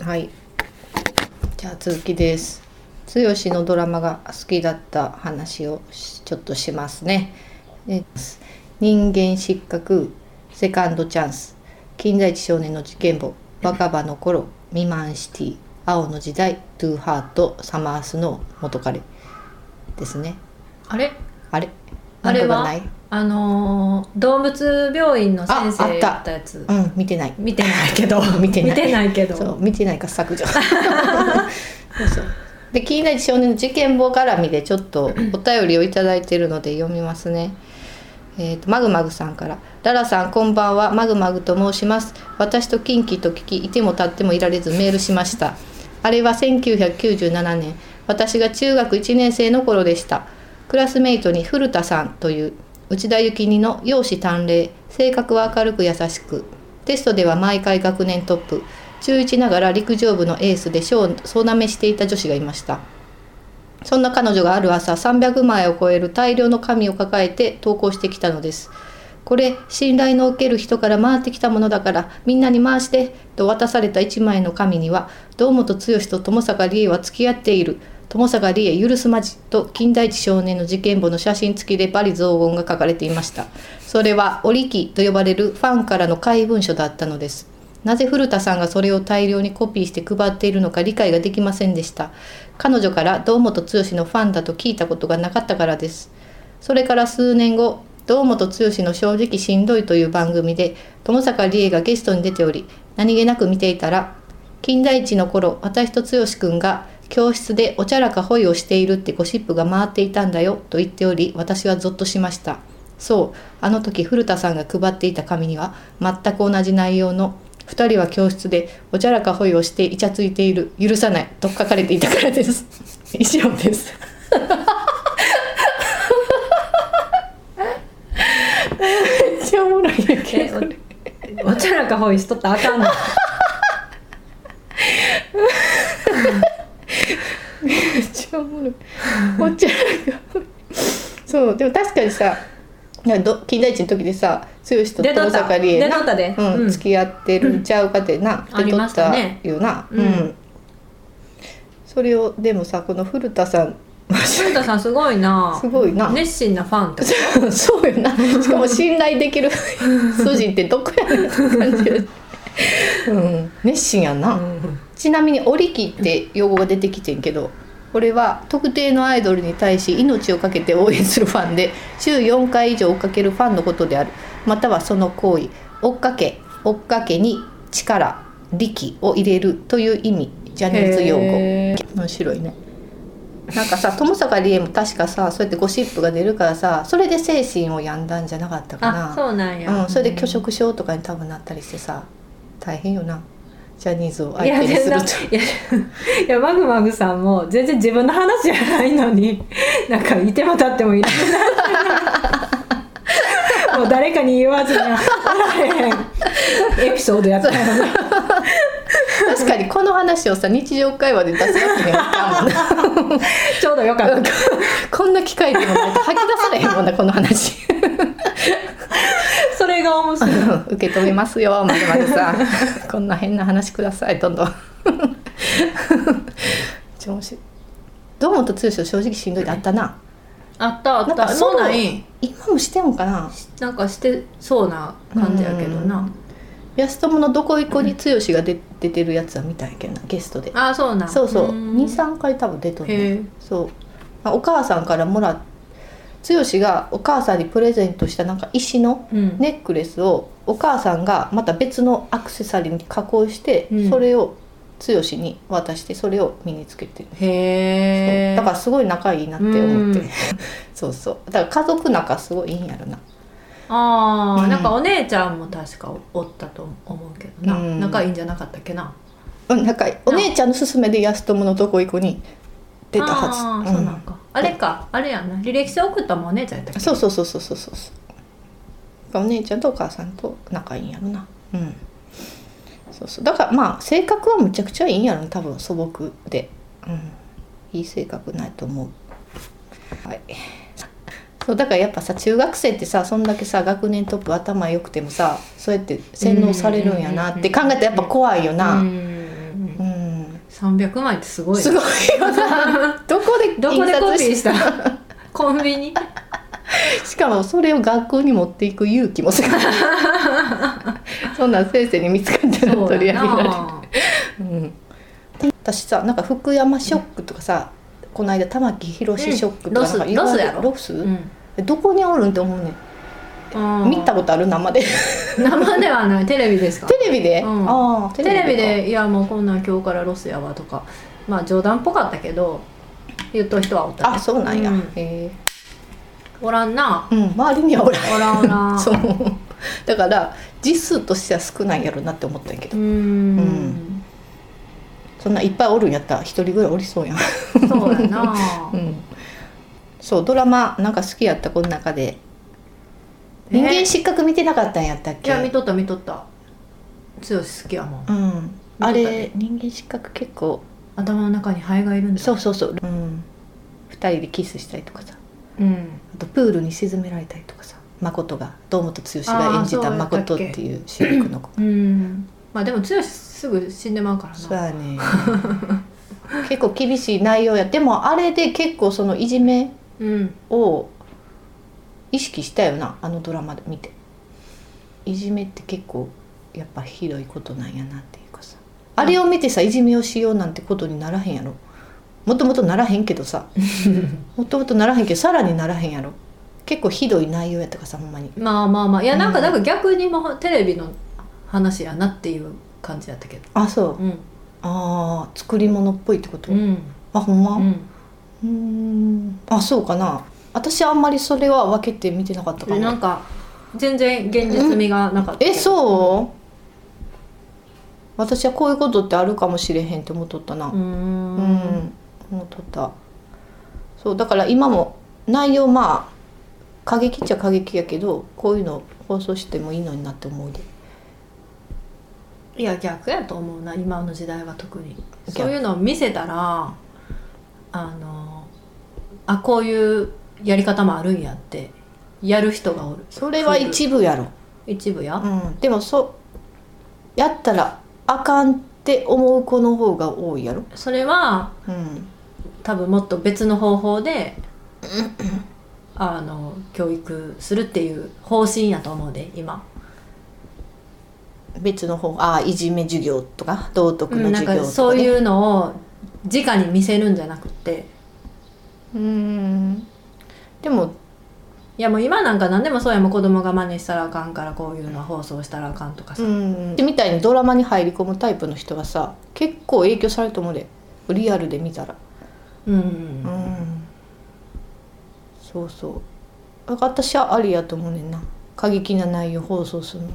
はい。じゃあ続きです。剛のドラマが好きだった話をちょっとしますね。で人間失格セカンドチャンス。金田一少年の事件簿若葉の頃未満シティ青の時代トゥーハートサマースの元彼。ですね。あれ？あれ？あれは？あのー動物病院の先生ああった。やったやつ。うん見てない。見てないけど。見てない。見てないけど。そう見てないから削除。そうそう。で金田一少年の事件簿絡みでちょっと お便りをいただいているので読みますね。えー、とマグマグさんから「ララさんこんばんは。マグマグと申します。私と近畿と聞きいても立ってもいられずメールしました。あれは1997年。私が中学1年生の頃でしたクラスメイトに古田さんという内田幸二の容姿端麗性格は明るく優しくテストでは毎回学年トップ中1ながら陸上部のエースで賞を総なめしていた女子がいましたそんな彼女がある朝300枚を超える大量の紙を抱えて投稿してきたのです。これ信頼のおける人から回ってきたものだからみんなに回してと渡された1枚の紙には堂本剛と友坂理恵は付き合っている友坂理恵許すまじと金田一少年の事件簿の写真付きでバリ雑言が書かれていました。それは折木と呼ばれるファンからの怪文書だったのです。なぜ古田さんがそれを大量にコピーして配っているのか理解ができませんでした。彼女から堂本剛のファンだと聞いたことがなかったからです。それから数年後堂本剛の正直しんどいという番組で友坂理恵がゲストに出ており何気なく見ていたら金田一の頃私と剛くんが教室でおちゃらかホイをしているってゴシップが回っていたんだよと言っており私はゾッとしました。そうあの時古田さんが配っていた紙には全く同じ内容の二人は教室でおちゃらかホイをしてイチャついている許さないと書かれていたからです。以上です。めっちゃおもろいんやけ。えどおおちゃらかほいしとったらあかんのめそうでも確かにさなんかど金田一の時でさ剛と友出とった。坂理恵な出とったで。うん。うん付き合ってるんちゃうかってな、ありましたね。出とったよな、うん。それをでもさこの古田さん古田さんすごいな。すごいな、熱心なファンってこそうよな。しかも信頼できる 筋ってどこやねんって感じ、うん、熱心やん。な、ちなみに「折木」って用語が出てきてんけどこれは特定のアイドルに対し命を懸けて応援するファンで週4回以上追っかけるファンのことである。またはその行為追っかけ追っかけに力力を入れるという意味ジャニーズ用語。へ面白いね。なんかさ友坂理恵も確かさそうやってゴシップが出るからさそれで精神を病んだんじゃなかったかな。あそうなんや、うん、それで拒食症とかに多分なったりしてさ大変よなジャニーズを相手にすると。いやいやマグマグさんも全然自分の話じゃないのに なんかいても立ってもいらない もう誰かに言わずにはおられへんエピソードやったよね。確かにこの話をさ日常会話で出すわけにはいかんもんな。ちょうどよかった。こんな機会でもないと吐き出されへんもんなこの話 受け止めますよ まるまるさん。こんな変な話くださいどんどん。超面白い堂本剛正直しんどいってあったな。あったあった。そうもうない今もしてんのかな。なんかしてそうな感じやけどな。安友のどこ行こに剛が出出てるやつは見たんやけどなゲストで。あそうなん。そうそう。ーん。23回多分出とるそう。あお母さんからもらっ剛がお母さんにプレゼントしたなんか石のうん。ネックレスをお母さんがまた別のアクセサリーに加工して、うん。それを剛に渡してそれを身につけてる、へだからすごい仲いいなって思って、うん。そうそう。だから家族仲すごいいいんやろな。ああ、うん。なんかお姉ちゃんも確かおったと思うけどな、うん。仲いいんじゃなかったっけな。うん仲いいお姉ちゃんの勧めで安友のどこ行こに出たはず。ああ、んそうなんか。あれか。あれやんな。履歴書送ったもんお姉ちゃんやったっけ。そうそうそうそうそうそうお姉ちゃんとお母さんと仲いいんやろな。うん。そうそう。だからまあ性格はむちゃくちゃいいんやろな多分素朴で。うん。いい性格ないと思う。はい。そうだからやっぱさ中学生ってさそんだけさ学年トップ頭良くてもさそうやって洗脳されるんやなって考えたらやっぱ怖いよな、ううん。ん300枚ってすごいねすごいよな。どこでどこでコピーした？コンビニ？しかもそれを学校に持っていく勇気もすごい。そんなん先生に見つかったらそうや取り上げられるなうん、私さなんか福山ショックとかさ、この間玉木宏ショックとかロスロスやろ。ロス、うん。えどこにおるんって思うねん。うん見たことある生で。生ではない。テレビですか？テレビで、うん。ああテレビか。で「いやもうこんなん今日からロスやわ」とか。まあ冗談っぽかったけど言っとる人はおったね。あそうなんや、うん。へえおらんな。うん周りにはおらん。おらんおらんそう。だから実数としては少ないやろなって思ったんやけど、うーん。そんないっぱいおるんやったら一人ぐらいおりそうやん、そうやな。うん、そうドラマなんか好きやったこの中で。人間失格見てなかったんやったっいけや見とった見とった。剛好きやもん。うん。あれ人間失格結構頭の中にハエがいるんだそうそうそう、うん、2人でキスしたりとかさうん。あとプールに沈められたりとかさ。誠が堂本剛が演じた誠っていう主役の子。うん。まあでも剛すぐ死んでまうからな。そうやね。結構厳しい内容や。でもあれで結構そのいじめうん。を意識したよなあのドラマで見て。いじめって結構やっぱひどいことなんやなっていうかさ。あれを見てさいじめをしようなんてことにならへんやろもともとならへんけどさ。もともとならへんけどさらにならへんやろ。結構ひどい内容やったからさほんまに。まあまあまあ。いやなんかうん。なんか逆にもテレビの話やなっていう感じやったけど。あそう。うん。ああ作り物っぽいってこと、うん。あほんま？うん。あそうかな。私あんまりそれは分けて見てなかったかも。なんか全然現実味がなかったえそう？私はこういうことってあるかもしれへんって思っとったな。うんん思っとった。そうだから今も内容まあ過激っちゃ過激やけどこういうの放送してもいいのになって思うで。いや逆やと思うな今の時代は特に。逆。そういうのを見せたらあのあこういうやり方もあるんやってやる人がおる。それは一部やろ。一部や、うん。でもそうやったらあかんって思う子の方が多いやろ。それはうん多分もっと別の方法であの教育するっていう方針やと思うで今、別の方ああいじめ授業とか道徳の授業とか、ね。かそういうのを直に見せるんじゃなくって。うん。でもいやもう今なんか何でもそうやもん子供が真似したらあかんからこういうの放送したらあかんとかさ、うん。みたいにドラマに入り込むタイプの人はさ結構影響されると思うで。リアルで見たらうん。うん。そうそう。だから私はありやと思うねんな。過激な内容放送するの。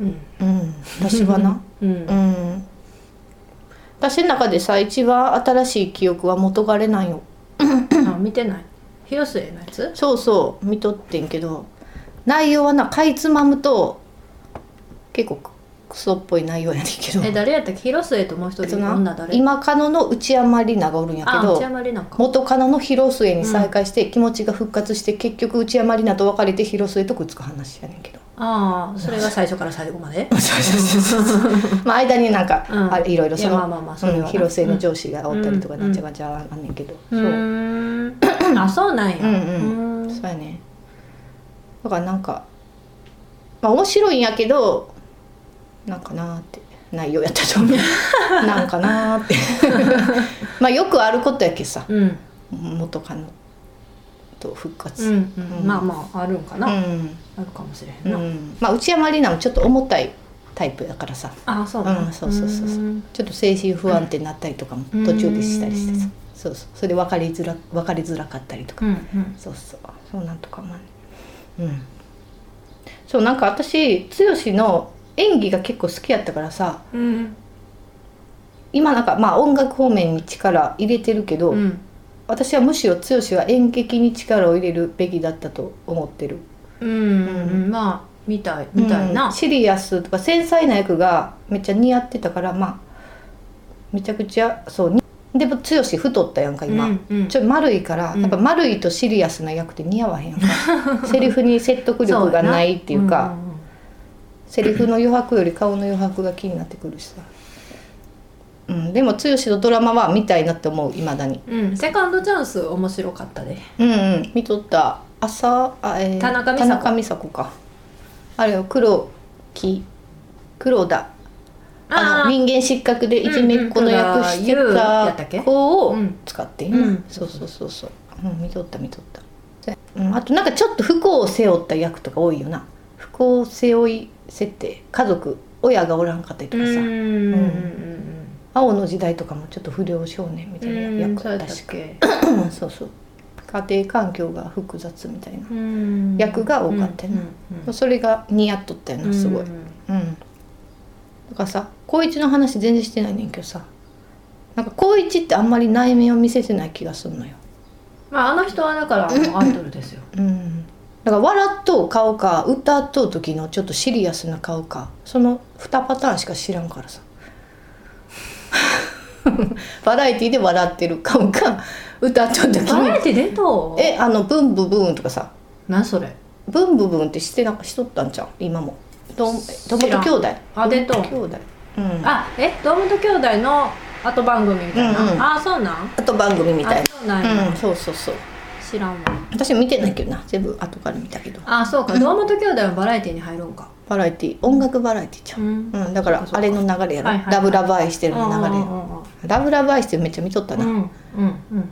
うん。うん。私はな。うん。うん。私の中でさ一番新しい記憶は元彼なんよ。あ見てない。広末のやつ？そうそう。見とってんけど。内容はなかいつまむと結構クソっぽい内容やねんけど。え誰やったっけ？広末ともう一人？女誰？今カノの内山里奈がおるんやけど元カノの広末に再会して気持ちが復活して、結局内山里奈と別れて広末とくっつく話やねんけど。ああそれが最初から最後まで？まあ間になんか、うん。あれいろいろそのまあまあまあそれはなうん広末の上司がおったりとかうん。なんちゃかんちゃあんね。ん。けど、うそうあそうなんや。うん。うん。そうやね。だからなんかまあ面白いんやけどなんかなーって内容やったと思う。なんかなーって。まあよくあることやけさ。うん。元カノと復活。うんうん。うん。まあまああるんかな、あうん。るかもしれへうんな、ん。まあ内山里奈もちょっと重たいタイプだからさ。あそうなんうんそうそうそうそう。ちょっと精神不安定になったりとかも途中でしたりしてさ。そうそう。それで別れづら別れづらかったりとか。うんうん。そうそう。そうなんとかもある。うん。そうなんか私剛の演技が結構好きやったからさうん。今なんかまあ音楽方面に力入れてるけど、うん。私はむしろ剛は演劇に力を入れるべきだったと思ってる。うんうんまあみたいみたいな、うんシリアスとか繊細な役がめっちゃ似合ってたからまあめちゃくちゃそうにでも剛太ったやんか今、うんうん。ちょっと丸いから、うん。やっぱ丸いとシリアスな役って似合わへんやんか。セリフに説得力がないっていうかセリフの余白より顔の余白が気になってくるしさ。うん、でも剛のドラマは見たいなって思ういまだに。うんセカンドチャンス面白かったで。うんうん見とった。朝あ、えー田中美佐子。田中美佐子か。あれよ黒木黒田。あの人間失格でいじめっ子の役してた子をうん使ってんな、うん。そうそうそうそう、うん、見とった見とった、でうん、あとなんかちょっと不幸を背負った役とか多いよな。不幸を背負い設定家族親がおらんかったりとかさ、うん。うん青の時代とかもちょっと不良少年みたいなうん役そうやったっ確かけ。う んそうそう。家庭環境が複雑みたいな、うん。役が多かったよな。うん。それが似合っとったよなすごい、ううん。んだからさ光一の話全然してないねんけどさ。なんか光一ってあんまり内面を見せてない気がするのよ。まああの人はだからアイドルですよ。うんだから笑っとう顔か歌っとう時のちょっとシリアスな顔かその2パターンしか知らんからさ。バラエティで笑ってる顔か歌っとう時に。バラエティ出と。えあのブンブブーンとかさ。何それ？ブンブブーンってしてなんかしとったんじゃん今も。どん友と兄弟。あ出とう兄弟。うん。あえ堂本兄弟の後番組みたいな、うんうん。あそうなん？あと番組みたいな。うんそうそうそう知らんわ。私見てないけどな。全部後から見たけど。あそうか。堂本兄弟はバラエティに入るんか。バラエティ。音楽バラエティじゃん、うん。うん、だからあれの流れやろ、ラブラブ愛してるの流れラブラブ愛してるめっちゃ見とったな、うんうんうん